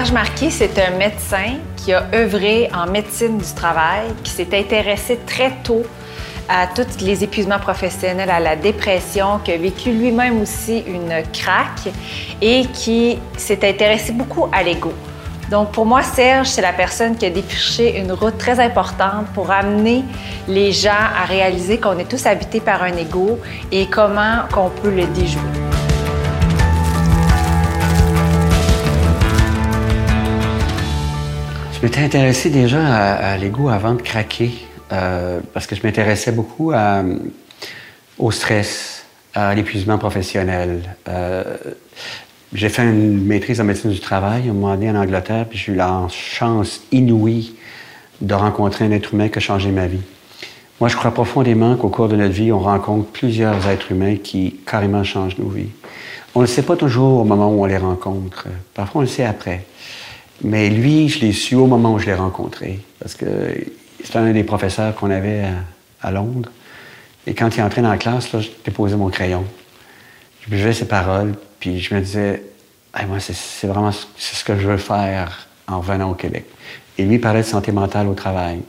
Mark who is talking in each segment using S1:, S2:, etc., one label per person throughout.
S1: Serge Marquis, c'est un médecin qui a œuvré en médecine du travail, qui s'est intéressé très tôt à tous les épuisements professionnels, à la dépression, qui a vécu lui-même aussi une craque et qui s'est intéressé beaucoup à l'ego. Donc pour moi, Serge, c'est la personne qui a défriché une route très importante pour amener les gens à réaliser qu'on est tous habités par un ego et comment qu'on peut le déjouer.
S2: Je m'étais intéressé déjà à, l'ego avant de craquer, euh, parce que je m'intéressais beaucoup au stress, à l'épuisement professionnel. Euh, j'ai fait une maîtrise en médecine du travail à un moment donné en Angleterre, puis j'ai eu la chance inouïe de rencontrer un être humain qui a changé ma vie. Moi, je crois profondément qu'au cours de notre vie, on rencontre plusieurs êtres humains qui carrément changent nos vies. On ne le sait pas toujours au moment où on les rencontre. Parfois, on le sait après. Mais lui, je l'ai su au moment où je l'ai rencontré. Parce que c'était un des professeurs qu'on avait à, Londres. Et quand il entrait dans la classe, là, je déposais mon crayon. Je buvais ses paroles, puis je me disais, moi, c'est vraiment ce que je veux faire en revenant au Québec. Et lui parlait de santé mentale au travail.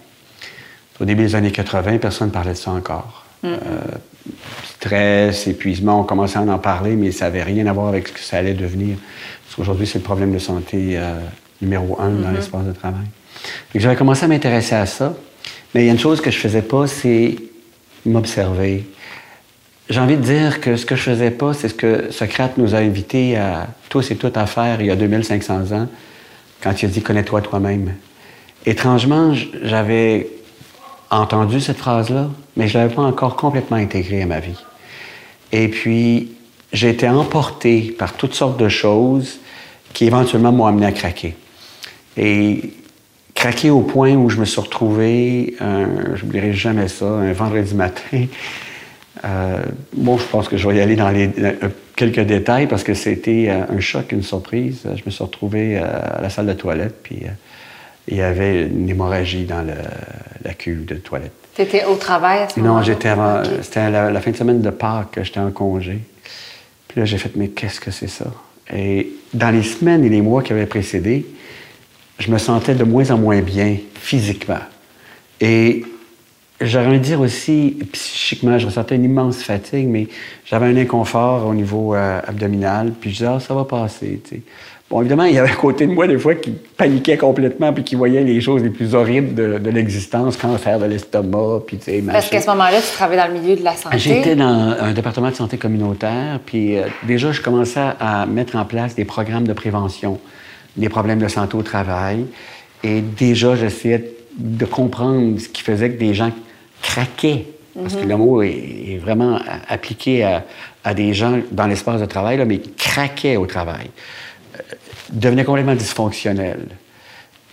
S2: Au début des années 80, personne ne parlait de ça encore. Mm. Euh, stress, épuisement, on commençait à en parler, mais ça n'avait rien à voir avec ce que ça allait devenir. Parce qu'aujourd'hui, c'est le problème de santé euh, numéro un dans mm-hmm. l'espace de travail. J'avais commencé à m'intéresser à ça, mais il y a une chose que je faisais pas, c'est m'observer. J'ai envie de dire que ce que je faisais pas, c'est ce que Socrate nous a invités à tous et toutes à faire il y a 2500 ans, quand il a dit Connais-toi toi-même. Étrangement, j'avais entendu cette phrase-là, mais je ne l'avais pas encore complètement intégrée à ma vie. Et puis, j'ai été emporté par toutes sortes de choses qui éventuellement m'ont amené à craquer. Et craquer au point où je me suis retrouvé, je n'oublierai jamais ça, un vendredi matin. Euh, bon, je pense que je vais y aller dans les, euh, quelques détails parce que c'était euh, un choc, une surprise. Je me suis retrouvé à la salle de toilette, puis il y avait une hémorragie dans la cuve de toilette.
S1: Tu étais au travail à ce
S2: moment-là? Non, j'étais avant. C'était la, la, fin de semaine de Pâques, j'étais en congé. Puis là, j'ai fait, mais qu'est-ce que c'est ça? Et dans les semaines et les mois qui avaient précédé, je me sentais de moins en moins bien physiquement. Et j'aurais envie de dire aussi, psychiquement, je ressentais une immense fatigue, mais j'avais un inconfort au niveau euh, abdominal. Puis je disais, ah, ça va passer. Bon, évidemment, il y avait à côté de moi des fois qui paniquait complètement puis qui voyait les choses les plus horribles de, de l'existence, cancer de l'estomac, puis tu sais,
S1: Parce qu'à ce moment-là, tu travaillais dans le milieu de la santé.
S2: J'étais dans un département de santé communautaire, puis euh, déjà, je commençais à mettre en place des programmes de prévention des problèmes de santé au travail. Et déjà, j'essayais de comprendre ce qui faisait que des gens craquaient. Parce que mhm. le mot est, vraiment appliqué à, des gens dans l'espace de travail, là, mais craquaient au travail devenait complètement dysfonctionnel.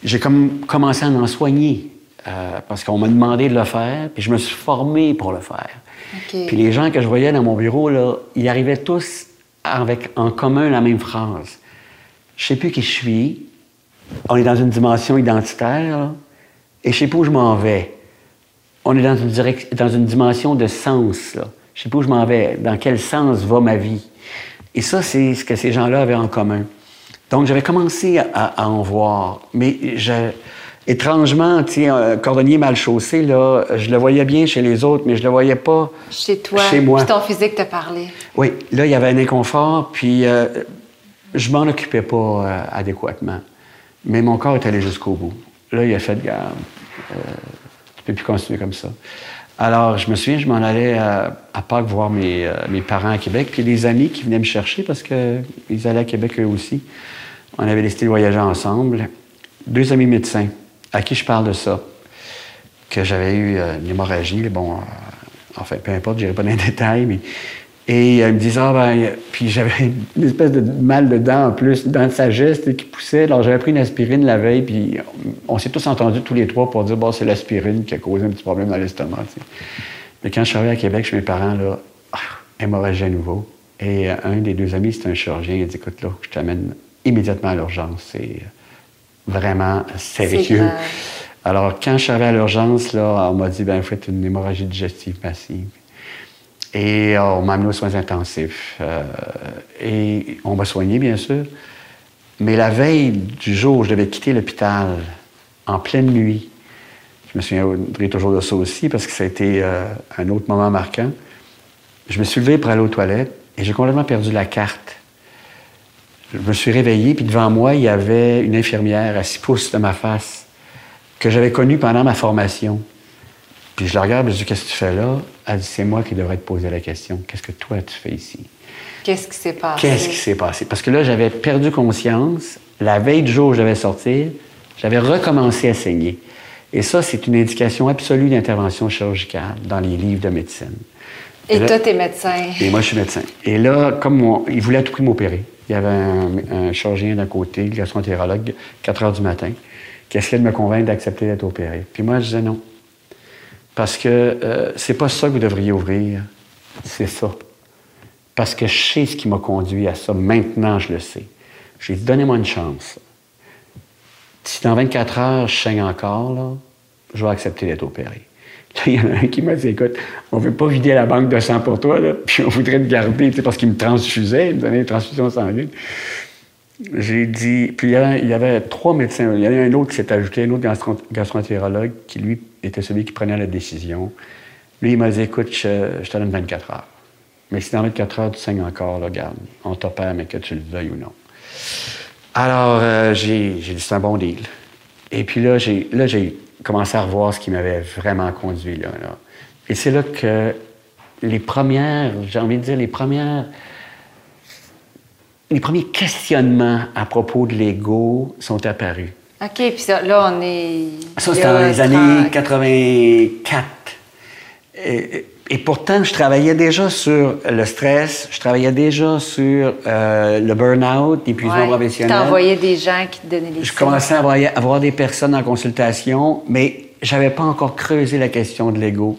S2: J'ai comme commencé à en soigner euh, parce qu'on m'a demandé de le faire, puis je me suis formé pour le faire. Puis les gens que je voyais dans mon bureau, là, ils arrivaient tous avec en commun la même phrase. Je sais plus qui je suis. On est dans une dimension identitaire, et je sais pas où je m'en vais. On est dans une, dans une dimension de sens. Là. Je sais pas où je m'en vais, dans quel sens va ma vie? Et ça, c'est ce que ces gens-là avaient en commun. Donc, j'avais commencé à, en voir. Mais je, étrangement, tu un cordonnier mal chaussé, là, je le voyais bien chez les autres, mais je le voyais pas
S1: chez toi.
S2: Chez moi.
S1: Puis ton physique te parlait.
S2: Oui, là, il y avait un inconfort, puis euh, je m'en occupais pas euh, adéquatement. Mais mon corps est allé jusqu'au bout. Là, il a fait, garde, euh, tu peux plus continuer comme ça. Alors, je me souviens, je m'en allais à, Pâques voir mes, mes, parents à Québec, puis des amis qui venaient me chercher parce qu'ils allaient à Québec eux aussi. On avait décidé de voyager ensemble. Deux amis médecins à qui je parle de ça, que j'avais eu euh, une hémorragie. Bon, euh, enfin, peu importe, je n'irai pas dans les détails, mais. Et euh, ils me disent, ah ben, puis j'avais une espèce de mal de dents en plus, dents de sagesse qui poussait. Alors j'avais pris une aspirine la veille, puis on, s'est tous entendus tous les trois pour dire, bon, c'est l'aspirine qui a causé un petit problème dans l'estomac. Mais quand je suis arrivé à Québec chez mes parents, là, ah, hémorragie à nouveau. Et un des deux amis, c'est un chirurgien, il dit, écoute, là, je t'amène immédiatement à l'urgence. C'est vraiment sérieux. Alors, quand je suis arrivé à l'urgence, là, on m'a dit, ben, vous faites une hémorragie digestive massive. Et on m'a amené aux soins intensifs. Euh, et on m'a soigné, bien sûr. Mais la veille du jour où je devais quitter l'hôpital, en pleine nuit, je me souviendrai toujours de ça aussi parce que ça a été euh, un autre moment marquant. Je me suis levé pour aller aux toilettes et j'ai complètement perdu la carte. Je me suis réveillé, puis devant moi, il y avait une infirmière à six pouces de ma face que j'avais connue pendant ma formation. Puis je la regarde, je lui dis Qu'est-ce que tu fais là C'est moi qui devrais te poser la question. Qu'est-ce que toi tu fais ici?
S1: Qu'est-ce qui s'est passé?
S2: Qu'est-ce qui s'est passé? Parce que là, j'avais perdu conscience. La veille du jour où je devais sortir, j'avais recommencé à saigner. Et ça, c'est une indication absolue d'intervention chirurgicale dans les livres de médecine.
S1: Et, toi, tu es médecin.
S2: Et moi, je suis médecin. Et là, comme il voulait à tout prix m'opérer, il y avait un, chirurgien d'un côté, le gastroentérologue, 4 heures du matin, qui essayait de me convaincre d'accepter d'être opéré. Puis moi, je disais non. Parce que euh, c'est pas ça que vous devriez ouvrir, c'est ça. Parce que je sais ce qui m'a conduit à ça. Maintenant, je le sais. J'ai dit, donnez-moi une chance. Si dans 24 heures, je saigne encore, je vais accepter d'être opéré. Là, il y en a un qui m'a dit, écoute, on ne veut pas vider la banque de sang pour toi, puis on voudrait te garder, parce qu'il me transfusait, il me donnait des transfusions sanguines. J'ai dit, puis il y, avait, trois médecins. Il y en a un autre qui s'est ajouté, un autre gastroentérologue, qui lui était celui qui prenait la décision. Lui, il m'a dit, écoute, je, te donne 24 heures. Mais si dans 24 heures, tu saignes encore, là, regarde, on t'opère, mais que tu le veuilles ou non. Alors, euh, j'ai dit, c'est un bon deal. Et puis là, j'ai commencé à revoir ce qui m'avait vraiment conduit là. Et c'est là que les premières, j'ai envie de dire, les premières, les premiers questionnements à propos de l'ego sont apparus.
S1: OK, puis là, on est...
S2: Ça, c'était dans les années 84. Et, et pourtant, je travaillais déjà sur le stress, je travaillais déjà sur euh, le burn-out, l'épuisement ouais, professionnel.
S1: Tu envoyais des gens qui te donnaient des
S2: Je commençais à avoir, des personnes en consultation, mais j'avais pas encore creusé la question de l'ego.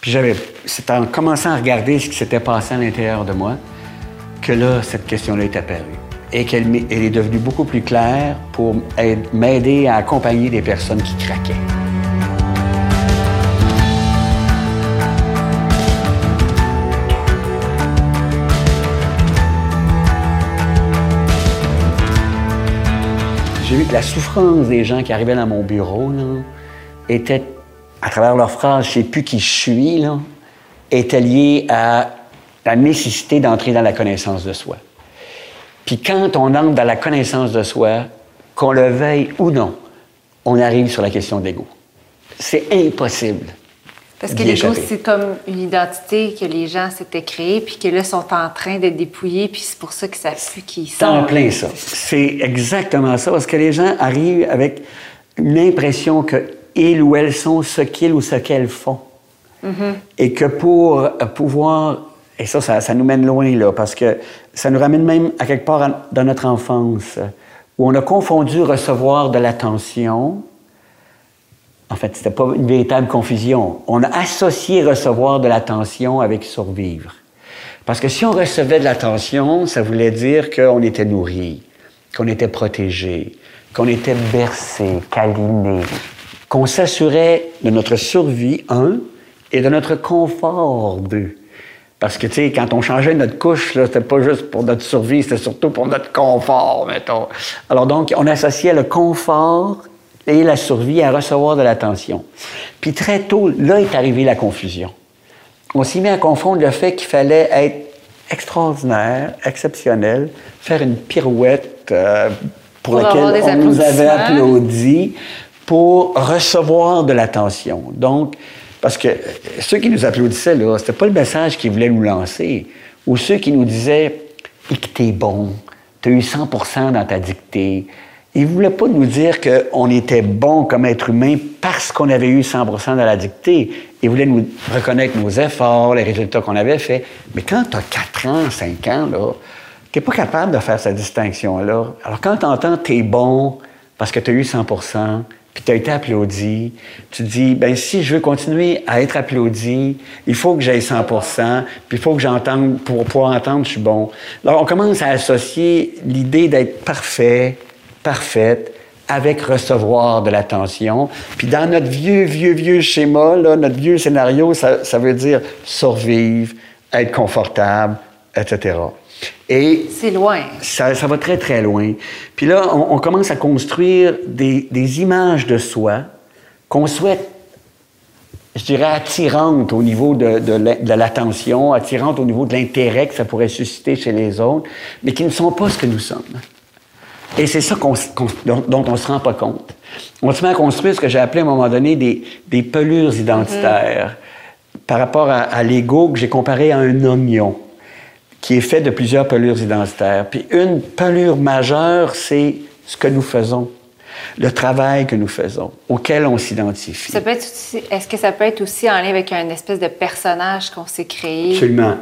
S2: Puis j'avais, c'est en commençant à regarder ce qui s'était passé à l'intérieur de moi que là, cette question-là est apparue. Et qu'elle elle est devenue beaucoup plus claire pour m'aider à accompagner des personnes qui craquaient. j'ai vu que la souffrance des gens qui arrivaient dans mon bureau était, à travers leurs phrases, je ne sais plus qui je suis, était liée à la nécessité d'entrer dans la connaissance de soi. Puis quand on entre dans la connaissance de soi, qu'on le veuille ou non, on arrive sur la question de l'ego. C'est impossible
S1: parce que l'ego, c'est comme une identité que les gens s'étaient créés, puis que là, sont en train d'être dépouillés, puis c'est pour ça que ça pue qu'ils sont.
S2: en plein ça. C'est exactement ça, parce que les gens arrivent avec une impression qu'ils ou elles sont ce qu'ils ou ce qu'elles font. Mm-hmm. Et que pour pouvoir... Et ça, ça, ça, nous mène loin, là, parce que ça nous ramène même à quelque part dans notre enfance, où on a confondu recevoir de l'attention en fait, ce n'était pas une véritable confusion. On a associé recevoir de l'attention avec survivre. Parce que si on recevait de l'attention, ça voulait dire qu'on était nourri, qu'on était protégé, qu'on était bercé, câliné, qu'on s'assurait de notre survie, un, et de notre confort, deux. Parce que, tu sais, quand on changeait notre couche, c'était pas juste pour notre survie, c'était surtout pour notre confort, mettons. Alors donc, on associait le confort et la survie à recevoir de l'attention. Puis très tôt, là est arrivée la confusion. On s'y met à confondre le fait qu'il fallait être extraordinaire, exceptionnel, faire une pirouette euh, pour, laquelle on nous avait applaudi pour recevoir de l'attention. Donc, parce que ceux qui nous applaudissaient, là, c'était pas le message qu'ils voulaient nous lancer. Ou ceux qui nous disaient, et que t'es bon, t'as eu 100% dans ta dictée, il ne voulait pas nous dire qu'on était bon comme être humain parce qu'on avait eu 100% de la dictée. Il voulait nous reconnaître nos efforts, les résultats qu'on avait faits. Mais quand tu as 4 ans, 5 ans, tu n'es pas capable de faire cette distinction-là. Alors quand tu entends « tu es bon parce que tu as eu 100 puis tu as été applaudi, tu dis, ben si je veux continuer à être applaudi, il faut que j'aille 100% puis il faut que j'entende, pour pouvoir entendre, je suis bon. Alors on commence à associer l'idée d'être parfait, parfaite avec recevoir de l'attention. Puis dans notre vieux, vieux, vieux schéma, notre vieux scénario, ça, veut dire survivre, être confortable, etc.
S1: Et c'est loin.
S2: Ça, ça, va très, très loin. Puis là, on, commence à construire des, des images de soi qu'on souhaite, je dirais, attirantes au niveau de, de l'attention, attirantes au niveau de l'intérêt que ça pourrait susciter chez les autres, mais qui ne sont pas ce que nous sommes. Et c'est ça dont, on ne se rend pas compte. On se met à construire ce que j'ai appelé à un moment donné des, des pelures identitaires mm-hmm. par rapport à, à l'ego que j'ai comparé à un oignon qui est fait de plusieurs pelures identitaires. Puis une pelure majeure, c'est ce que nous faisons, le travail que nous faisons, auquel on s'identifie.
S1: Ça peut être est-ce que ça peut être aussi en lien avec un espèce de personnage qu'on s'est créé?
S2: Absolument.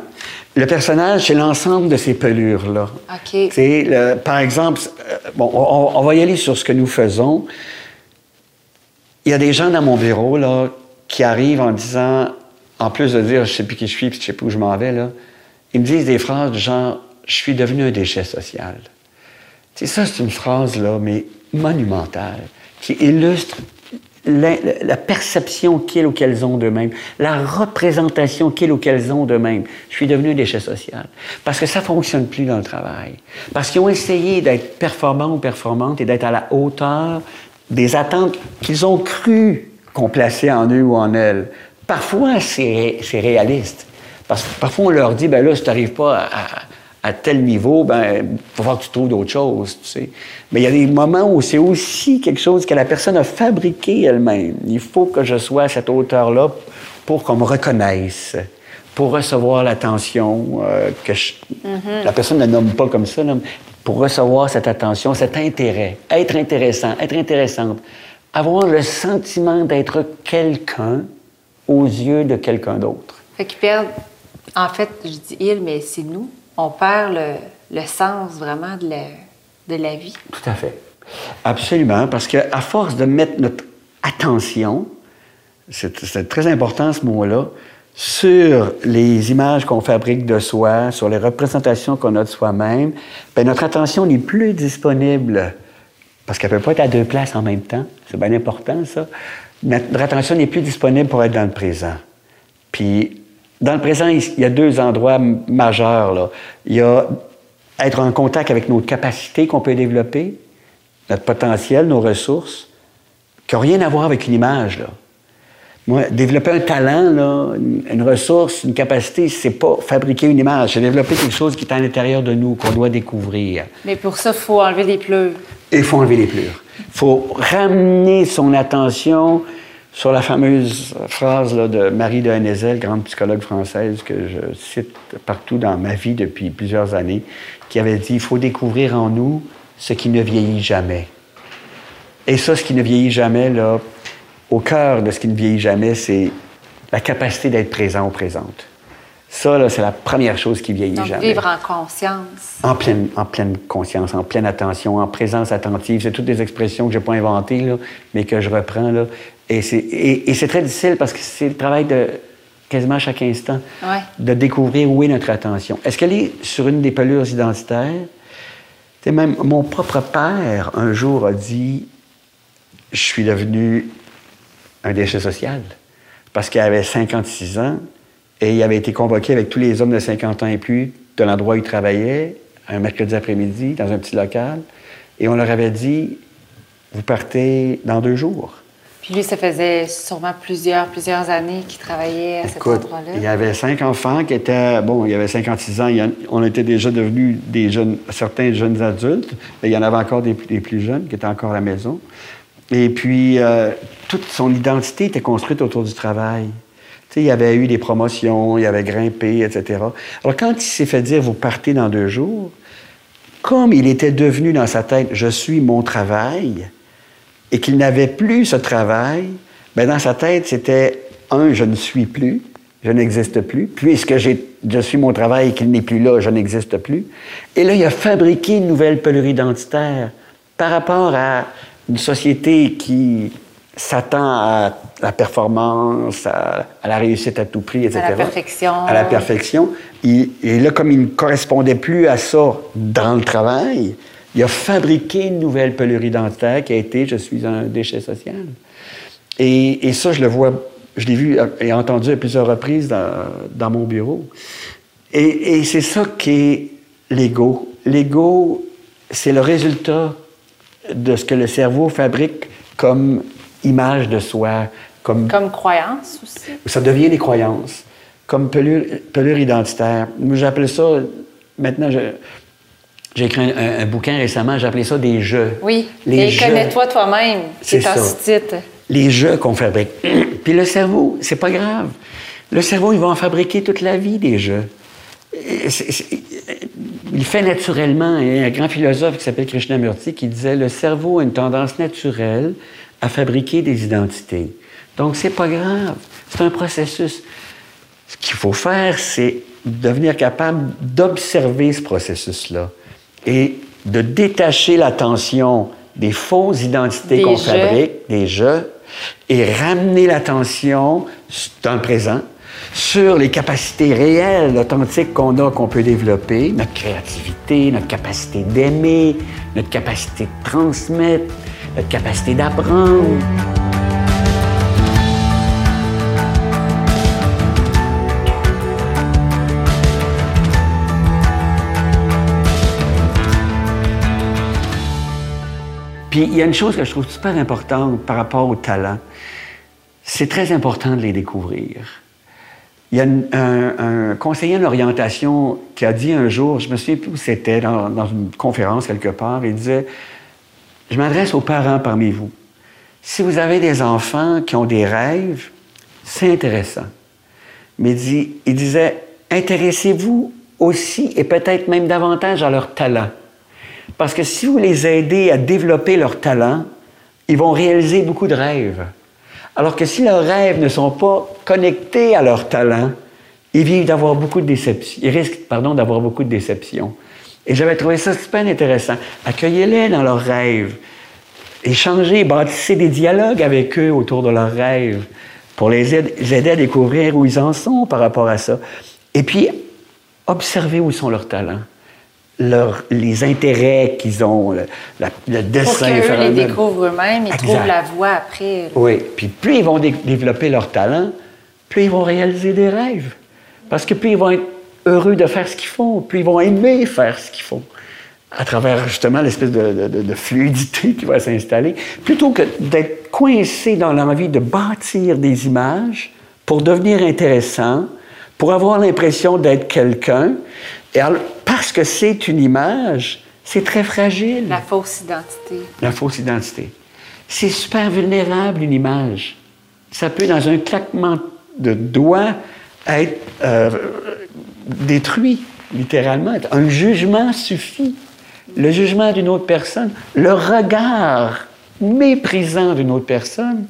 S2: Le personnage, c'est l'ensemble de ces pelures-là.
S1: OK.
S2: Le, par exemple, euh, bon, on, va y aller sur ce que nous faisons. Il y a des gens dans mon bureau, là, qui arrivent en disant, en plus de dire, je sais plus qui je suis, puis je sais plus où je m'en vais, là, ils me disent des phrases du genre Je suis devenu un déchet social. C'est ça, c'est une phrase, là, mais monumentale, qui illustre la, perception qu'ils ou qu'elles ont d'eux-mêmes, la représentation qu'ils ou qu'elles ont d'eux-mêmes. Je suis devenu un déchet social. Parce que ça ne fonctionne plus dans le travail. Parce qu'ils ont essayé d'être performants ou performantes et d'être à la hauteur des attentes qu'ils ont cru qu'on plaçait en eux ou en elles. Parfois, c'est réaliste. Parce que parfois, on leur dit, ben là, si tu n'arrives pas à, tel niveau, ben, il va falloir que tu trouves d'autres choses, tu sais. Mais il y a des moments où c'est aussi quelque chose que la personne a fabriqué elle-même. Il faut que je sois à cette hauteur-là pour qu'on me reconnaisse, pour recevoir l'attention euh, que mm-hmm. la personne ne nomme pas comme ça, pour recevoir cette attention, cet intérêt, être intéressant, être intéressante, avoir le sentiment d'être quelqu'un aux yeux de quelqu'un d'autre.
S1: Fait qu'ils perdent en fait, je dis il, mais c'est nous. On perd le, sens vraiment de la, de la vie.
S2: Tout à fait. Absolument, parce qu'à force de mettre notre attention, c'est très important ce mot-là, sur les images qu'on fabrique de soi, sur les représentations qu'on a de soi-même, ben, notre attention n'est plus disponible parce qu'elle ne peut pas être à deux places en même temps. C'est bien important, ça. Notre attention n'est plus disponible pour être dans le présent. Puis dans le présent, il y a deux endroits majeurs. Là. Il y a être en contact avec nos capacités qu'on peut développer, notre potentiel, nos ressources, qui n'ont rien à voir avec une image. Là. Moi, développer un talent, là, une ressource, une capacité, c'est pas fabriquer une image, c'est développer quelque chose qui est à l'intérieur de nous, qu'on doit découvrir.
S1: Mais pour ça, il faut enlever les pleurs.
S2: Il faut enlever les pleurs. Il faut ramener son attention sur la fameuse phrase de Marie de Hennezel, grande psychologue française que je cite partout dans ma vie depuis plusieurs années, qui avait dit, il faut découvrir en nous ce qui ne vieillit jamais. Et ça, ce qui ne vieillit jamais, là, au cœur de ce qui ne vieillit jamais, c'est la capacité d'être présent ou présente. Ça, c'est la première chose qui vieillit
S1: Donc,
S2: jamais.
S1: Vivre en conscience.
S2: En pleine, en pleine conscience, en pleine attention, en présence attentive. C'est toutes des expressions que je n'ai pas inventées, là, mais que je reprends. Là. Et c'est très difficile parce que c'est le travail de quasiment chaque instant de découvrir où est notre attention. Est-ce qu'elle est sur une des pelures identitaires? même mon propre père, un jour, a dit Je suis devenu un déchet social. Parce qu'il avait 56 ans et il avait été convoqué avec tous les hommes de 50 ans et plus de l'endroit où il travaillait, un mercredi après-midi, dans un petit local. Et on leur avait dit Vous partez dans deux jours.
S1: Puis lui, ça faisait sûrement plusieurs, plusieurs années qu'il travaillait à cet endroit-là.
S2: Il y avait cinq enfants qui étaient, bon, il y avait 56 ans, on était déjà devenus des jeunes, certains jeunes adultes, mais il y en avait encore des, plus jeunes qui étaient encore à la maison. Et puis, euh, toute son identité était construite autour du travail. Tu sais, il y avait eu des promotions, il avait grimpé, etc. Alors, quand il s'est fait dire, vous partez dans deux jours, comme il était devenu dans sa tête, je suis mon travail, et qu'il n'avait plus ce travail, bien, dans sa tête, c'était un, je ne suis plus, je n'existe plus, puisque je suis mon travail et qu'il n'est plus là, je n'existe plus. Et là, il a fabriqué une nouvelle pelure identitaire par rapport à une société qui s'attend à la performance, à, la réussite à tout prix, etc.
S1: À la perfection.
S2: À la perfection. et là, comme il ne correspondait plus à ça dans le travail, il a fabriqué une nouvelle pelure identitaire qui a été Je suis un déchet social. Et, ça, je le vois, je l'ai vu et entendu à plusieurs reprises dans, mon bureau. Et, c'est ça qui est l'ego. L'ego, c'est le résultat de ce que le cerveau fabrique comme image de soi, comme...
S1: Comme croyance aussi.
S2: Ça devient des croyances, comme pelure, pelure identitaire. J'appelle ça, maintenant, je, j'ai écrit un, bouquin récemment, j'ai appelé ça des jeux.
S1: Oui, les et connais-toi toi-même, c'est un titre.
S2: Les jeux qu'on fabrique. Puis le cerveau, c'est pas grave. Le cerveau, il va en fabriquer toute la vie des jeux. il fait naturellement, il y a un grand philosophe qui s'appelle Krishnamurti qui disait le cerveau a une tendance naturelle à fabriquer des identités. Donc, c'est pas grave. C'est un processus. Ce qu'il faut faire, c'est devenir capable d'observer ce processus-là et de détacher l'attention des fausses identités qu'on fabrique, des jeux, et ramener l'attention dans le présent sur les capacités réelles, authentiques qu'on a, qu'on peut développer, notre créativité, notre capacité d'aimer, notre capacité de transmettre, notre capacité d'apprendre. Puis il y a une chose que je trouve super importante par rapport au talent. C'est très important de les découvrir. Il y a un, conseiller en orientation qui a dit un jour, je me souviens plus où c'était, dans, une conférence quelque part, il disait, je m'adresse aux parents parmi vous. Si vous avez des enfants qui ont des rêves, c'est intéressant. Mais il, il disait, intéressez-vous aussi et peut-être même davantage à leur talent. Parce que si vous les aidez à développer leur talent, ils vont réaliser beaucoup de rêves. Alors que si leurs rêves ne sont pas connectés à leur talent, ils vivent d'avoir beaucoup de déceptions. Ils risquent, pardon, d'avoir beaucoup de déceptions. Et j'avais trouvé ça super intéressant. Accueillez-les dans leurs rêves. Échangez, bâtissez des dialogues avec eux autour de leurs rêves pour les aider à découvrir où ils en sont par rapport à ça. Et puis, observez où sont leurs talents les intérêts qu'ils ont, le, dessin.
S1: Pour qu'eux les découvrent eux-mêmes, ils trouvent la voie après.
S2: Oui, puis plus ils vont développer leur talent, plus ils vont réaliser des rêves. Parce que plus ils vont être heureux de faire ce qu'ils font, plus ils vont aimer faire ce qu'ils font. À travers justement l'espèce de, fluidité qui va s'installer. Plutôt que d'être coincé dans l'envie de bâtir des images pour devenir intéressant, pour avoir l'impression d'être quelqu'un, et parce que c'est une image, c'est très fragile.
S1: La fausse identité.
S2: La fausse identité. C'est super vulnérable, une image. Ça peut, dans un claquement de doigts, être euh, détruit, littéralement. Un jugement suffit. Le jugement d'une autre personne, le regard méprisant d'une autre personne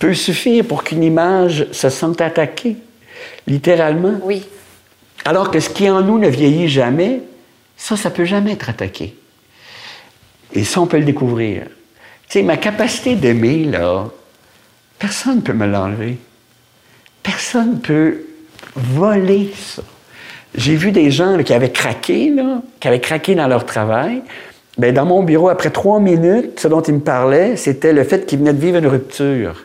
S2: peut suffire pour qu'une image se sente attaquée, littéralement.
S1: Oui.
S2: Alors que ce qui en nous ne vieillit jamais, ça, ça peut jamais être attaqué. Et ça, on peut le découvrir. Tu sais, ma capacité d'aimer, là, personne ne peut me l'enlever. Personne ne peut voler ça. J'ai vu des gens qui avaient craqué, là, qui avaient craqué dans leur travail. Bien, dans mon bureau, après trois minutes, ce dont ils me parlaient, c'était le fait qu'ils venaient de vivre une rupture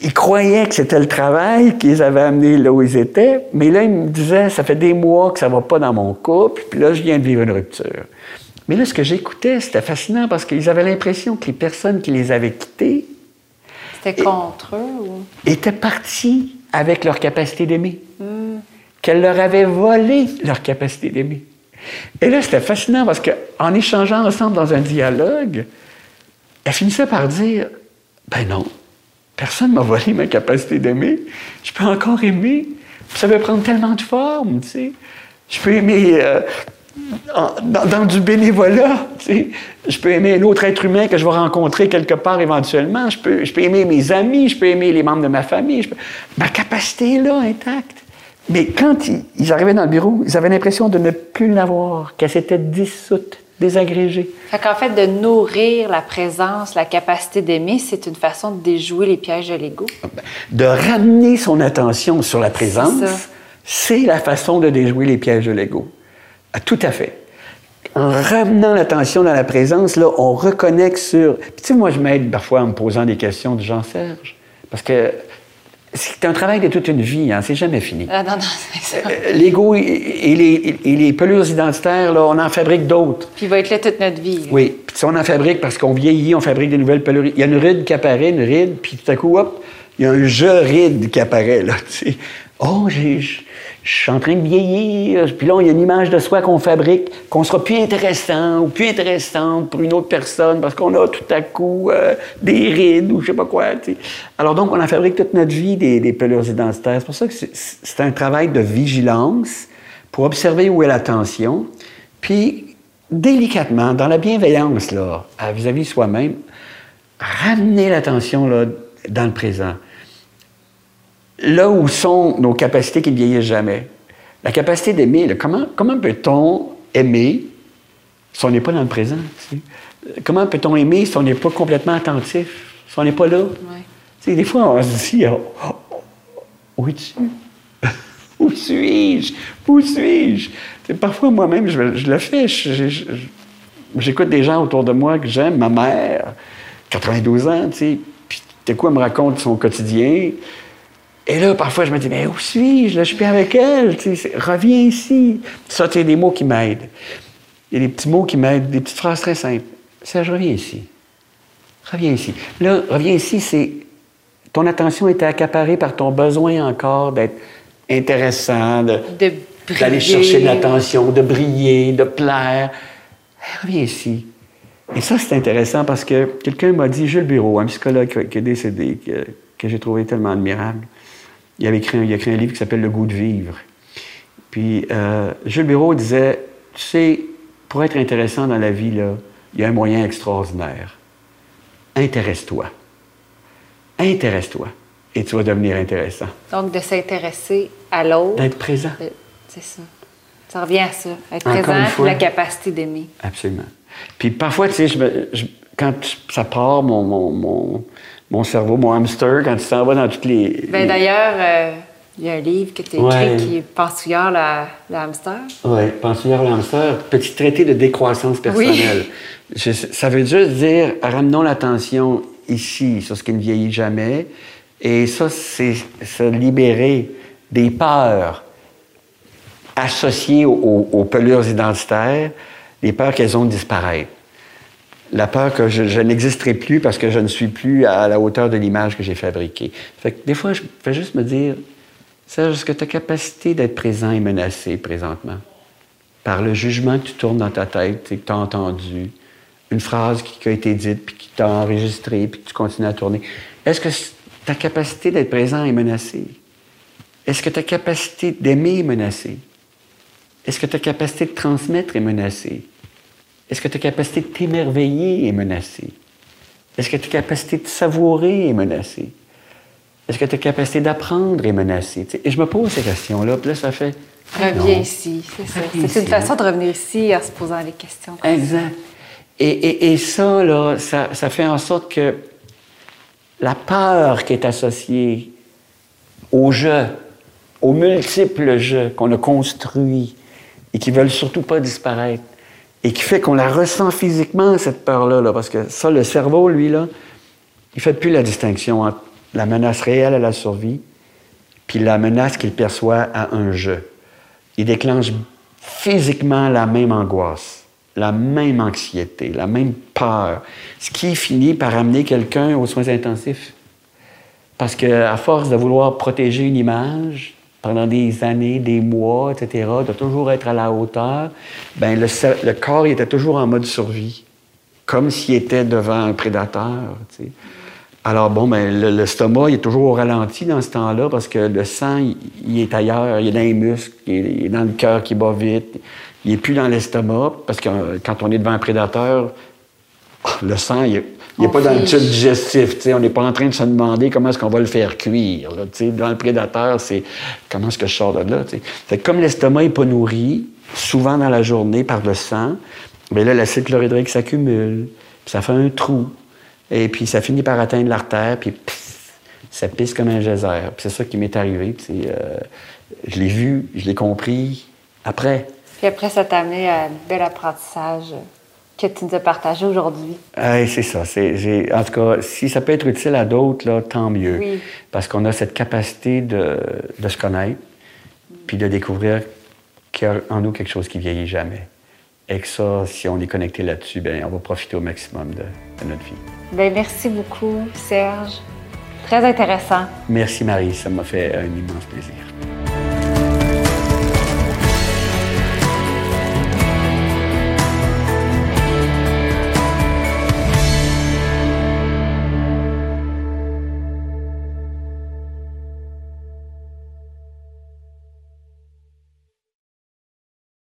S2: ils croyaient que c'était le travail qu'ils avaient amené là où ils étaient, mais là, ils me disaient, ça fait des mois que ça va pas dans mon couple, puis là, je viens de vivre une rupture. Mais là, ce que j'écoutais, c'était fascinant parce qu'ils avaient l'impression que les personnes qui les avaient quittés...
S1: C'était contre eux ou...
S2: Étaient parties avec leur capacité d'aimer. Hmm. Qu'elles leur avaient volé leur capacité d'aimer. Et là, c'était fascinant parce qu'en échangeant ensemble dans un dialogue, elles finissaient par dire, ben non, Personne ne m'a volé ma capacité d'aimer. Je peux encore aimer. Ça peut prendre tellement de formes, tu. Je peux aimer euh, dans, du bénévolat. Je peux aimer un autre être humain que je vais rencontrer quelque part éventuellement. Je peux, aimer mes amis, je peux aimer les membres de ma famille. Ma capacité est là, intacte. Mais quand ils, arrivaient dans le bureau, ils avaient l'impression de ne plus l'avoir, qu'elle s'était dissoute désagrégé.
S1: Fait qu'en fait, de nourrir la présence, la capacité d'aimer, c'est une façon de déjouer les pièges de l'ego.
S2: De ramener son attention sur la présence, c'est la façon de déjouer les pièges de l'ego. Ah, tout à fait. En ramenant l'attention dans la présence, là, on reconnecte sur. Puis, tu sais, moi, je m'aide parfois en me posant des questions du genre Serge. Parce que c'est un travail de toute une vie, hein, c'est jamais fini.
S1: Ah, non, non, c'est ça.
S2: Euh, L'ego et, les, et les pelures identitaires, là, on en fabrique d'autres.
S1: Puis il va être là toute notre vie. là.
S2: Oui, puis on en fabrique parce qu'on vieillit, on fabrique des nouvelles pelures. Il y a une ride qui apparaît, une ride, puis tout à coup, hop, il y a un je ride qui apparaît, là, tu sais. Oh, je suis en train de vieillir. Puis là, il y a une image de soi qu'on fabrique, qu'on sera plus intéressant ou plus intéressante pour une autre personne parce qu'on a tout à coup euh, des rides ou je sais pas quoi. Alors donc, on en fabrique toute notre vie des, des pelures identitaires. C'est pour ça que c'est- un travail de vigilance pour observer où est la tension, puis délicatement, dans la bienveillance, là, vis-à-vis de soi-même, ramener l'attention dans le présent. Là où sont nos capacités qui ne vieillissent jamais. La capacité d'aimer, comment, comment peut-on aimer si on n'est pas dans le présent? tu sais? Comment peut-on aimer si on n'est pas complètement attentif, si on n'est pas là? Tu sais, des fois, on se dit, oh, oh, où es-tu? Où suis-je? Où suis-je? Parfois, moi-même, je, je le fais. J'écoute des gens autour de moi que j'aime, ma mère, 92 ans, tu sais, puis à coup, elle me raconte son quotidien. Et là, parfois, je me dis, mais où suis-je? Là, je suis avec elle. tu reviens ici. Ça, c'est des mots qui m'aident. Il y a des petits mots qui m'aident, des petites phrases très simples. Serge, reviens ici. Reviens ici. Là, reviens ici, c'est. Ton attention était accaparée par ton besoin encore d'être intéressant, de-
S1: De
S2: d'aller
S1: briller.
S2: chercher de l'attention, de briller, de plaire. Hey, reviens ici. Et ça, c'est intéressant parce que quelqu'un m'a dit, Jules Bureau, un psychologue qui- qui est décédé, que, que j'ai trouvé tellement admirable, il avait écrit il a écrit un livre qui s'appelle Le goût de vivre. Puis euh, Jules Bureau disait, tu sais, pour être intéressant dans la vie, là, il y a un moyen extraordinaire. Intéresse-toi. Intéresse-toi. Et tu vas devenir intéressant.
S1: Donc, de s'intéresser à l'autre.
S2: D'être présent.
S1: de- C'est ça. Ça revient à ça. Être
S2: Encore
S1: présent,
S2: une fois.
S1: la capacité d'aimer.
S2: Absolument. Puis parfois, tu sais, je me- je- quand ça part, mon, mon, mon, mon cerveau, mon hamster, quand il s'en va dans toutes les...
S1: Ben, D'ailleurs, euh, il y a un livre que tu as
S2: Ouais.
S1: écrit qui est Pensouillard, la, le hamster.
S2: Oui, penseur l'hamster, petit traité de décroissance personnelle. Je- ça veut juste dire, ramenons l'attention ici sur ce qui ne vieillit jamais. Et ça, c'est se libérer des peurs associées aux, aux- aux pelures identitaires, les peurs qu'elles ont de disparaître. La peur que je, n'existerai plus parce que je ne suis plus à la hauteur de l'image que j'ai fabriquée. Fait que des fois, je fais juste me dire, Serge, est-ce que ta capacité d'être présent est menacée présentement? Par le jugement que tu tournes dans ta tête et que tu as entendu, une phrase qui, a été dite, puis qui t'a enregistré, puis que tu continues à tourner. Est-ce que ta capacité d'être présent est menacée? Est-ce que ta capacité d'aimer est menacée? Est-ce que ta capacité de transmettre est menacée? Est-ce que ta capacité de t'émerveiller est menacée? Est-ce que ta capacité de savourer est menacée? Est-ce que ta capacité d'apprendre est menacée? Et je me pose ces questions-là, puis là, ça fait...
S1: Reviens
S2: non.
S1: ici, c'est ça. C'est une façon de revenir ici en se posant les questions.
S2: Exact. Et, et- et ça, là, ça, ça fait en sorte que la peur qui est associée au jeu, aux multiples jeux qu'on a construits et qui veulent surtout pas disparaître, et qui fait qu'on la ressent physiquement, cette peur-là, là, parce que ça, le cerveau, lui, là, il fait plus la distinction entre la menace réelle à la survie puis la menace qu'il perçoit à un jeu. Il déclenche physiquement la même angoisse, la même anxiété, la même peur, ce qui finit par amener quelqu'un aux soins intensifs. Parce qu'à force de vouloir protéger une image pendant des années, des mois, etc., de toujours être à la hauteur, ben le, le corps il était toujours en mode survie, comme s'il était devant un prédateur. tu sais. Alors bon, ben, le- l'estomac il est toujours au ralenti dans ce temps-là parce que le sang, il, est ailleurs, il est dans les muscles, il est, est dans le cœur qui bat vite, il n'est plus dans l'estomac parce que euh, quand on est devant un prédateur, le sang, il n'est
S1: On
S2: pas dans le tube digestif. tu sais. On n'est pas en train de se demander comment est-ce qu'on va le faire cuire. là. Dans le prédateur, c'est comment est-ce que je sors de là. Fait que comme l'estomac n'est pas nourri, souvent dans la journée par le sang, bien là, l'acide chlorhydrique s'accumule, puis ça fait un trou. Et puis ça finit par atteindre l'artère, puis pff, ça pisse comme un geyser. Puis c'est ça qui m'est arrivé. euh, je l'ai vu, je l'ai compris après.
S1: Puis après, ça t'a amené à un bel apprentissage que tu nous as partagé aujourd'hui.
S2: c'est ça. en tout cas, si ça peut être utile à d'autres, tant mieux. Parce qu'on a cette capacité de, se connaître, puis de découvrir qu'il y a en nous quelque chose qui vieillit jamais. Et que ça, si on est connecté là-dessus, ben, on va profiter au maximum de, notre vie.
S1: Bien, merci beaucoup, Serge. Très intéressant.
S2: Merci, Marie. Ça m'a fait un immense plaisir.